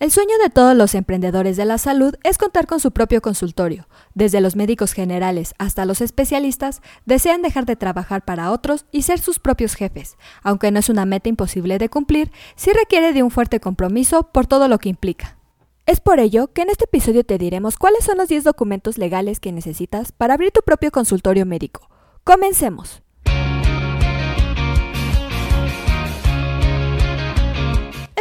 El sueño de todos los emprendedores de la salud es contar con su propio consultorio. Desde los médicos generales hasta los especialistas desean dejar de trabajar para otros y ser sus propios jefes. Aunque no es una meta imposible de cumplir, sí requiere de un fuerte compromiso por todo lo que implica. Es por ello que en este episodio te diremos cuáles son los 10 documentos legales que necesitas para abrir tu propio consultorio médico. Comencemos.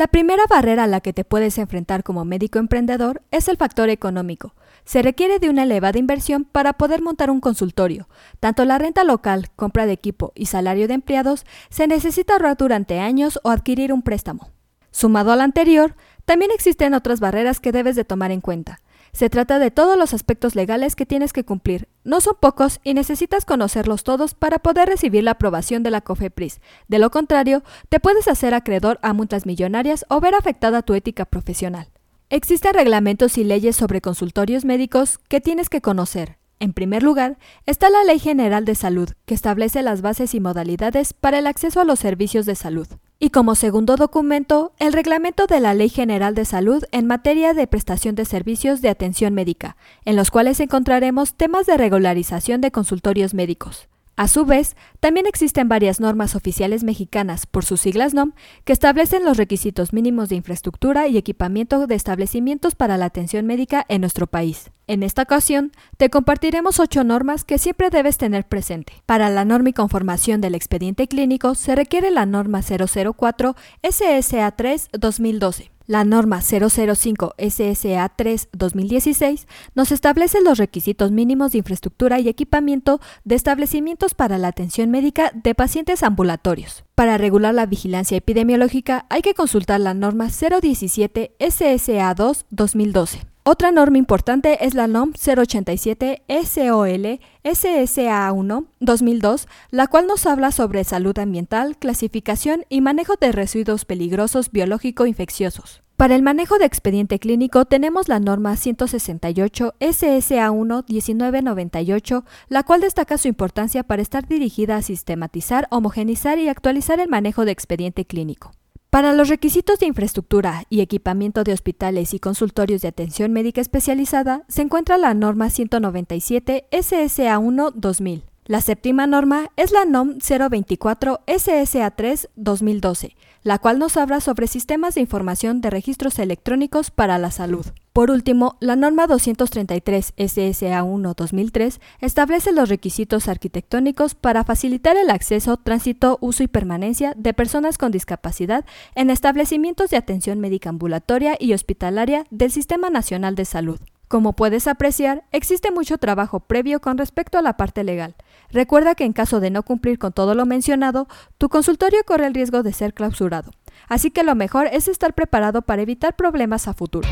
La primera barrera a la que te puedes enfrentar como médico emprendedor es el factor económico. Se requiere de una elevada inversión para poder montar un consultorio. Tanto la renta local, compra de equipo y salario de empleados se necesita ahorrar durante años o adquirir un préstamo. Sumado al anterior, también existen otras barreras que debes de tomar en cuenta. Se trata de todos los aspectos legales que tienes que cumplir. No son pocos y necesitas conocerlos todos para poder recibir la aprobación de la COFEPRIS. De lo contrario, te puedes hacer acreedor a multas millonarias o ver afectada tu ética profesional. Existen reglamentos y leyes sobre consultorios médicos que tienes que conocer. En primer lugar, está la Ley General de Salud, que establece las bases y modalidades para el acceso a los servicios de salud. Y como segundo documento, el reglamento de la Ley General de Salud en materia de prestación de servicios de atención médica, en los cuales encontraremos temas de regularización de consultorios médicos. A su vez, también existen varias normas oficiales mexicanas, por sus siglas NOM, que establecen los requisitos mínimos de infraestructura y equipamiento de establecimientos para la atención médica en nuestro país. En esta ocasión, te compartiremos ocho normas que siempre debes tener presente. Para la norma y conformación del expediente clínico se requiere la norma 004 SSA 3 2012 la norma 005 SSA 3 2016 nos establece los requisitos mínimos de infraestructura y equipamiento de establecimientos para la atención médica de pacientes ambulatorios. Para regular la vigilancia epidemiológica hay que consultar la norma 017 SSA 2 2012. Otra norma importante es la NOM 087 SOL SSA1 2002, la cual nos habla sobre salud ambiental, clasificación y manejo de residuos peligrosos biológico-infecciosos. Para el manejo de expediente clínico tenemos la norma 168 SSA1 1998, la cual destaca su importancia para estar dirigida a sistematizar, homogenizar y actualizar el manejo de expediente clínico. Para los requisitos de infraestructura y equipamiento de hospitales y consultorios de atención médica especializada se encuentra la norma 197 SSA1 2000. La séptima norma es la NOM 024 SSA3 2012, la cual nos habla sobre sistemas de información de registros electrónicos para la salud. Por último, la norma 233 SSA1 2003 establece los requisitos arquitectónicos para facilitar el acceso, tránsito, uso y permanencia de personas con discapacidad en establecimientos de atención médica ambulatoria y hospitalaria del Sistema Nacional de Salud. Como puedes apreciar, existe mucho trabajo previo con respecto a la parte legal. Recuerda que en caso de no cumplir con todo lo mencionado, tu consultorio corre el riesgo de ser clausurado. Así que lo mejor es estar preparado para evitar problemas a futuro.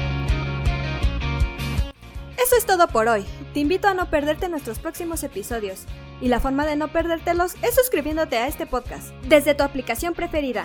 Eso es todo por hoy. Te invito a no perderte nuestros próximos episodios. Y la forma de no perdértelos es suscribiéndote a este podcast desde tu aplicación preferida.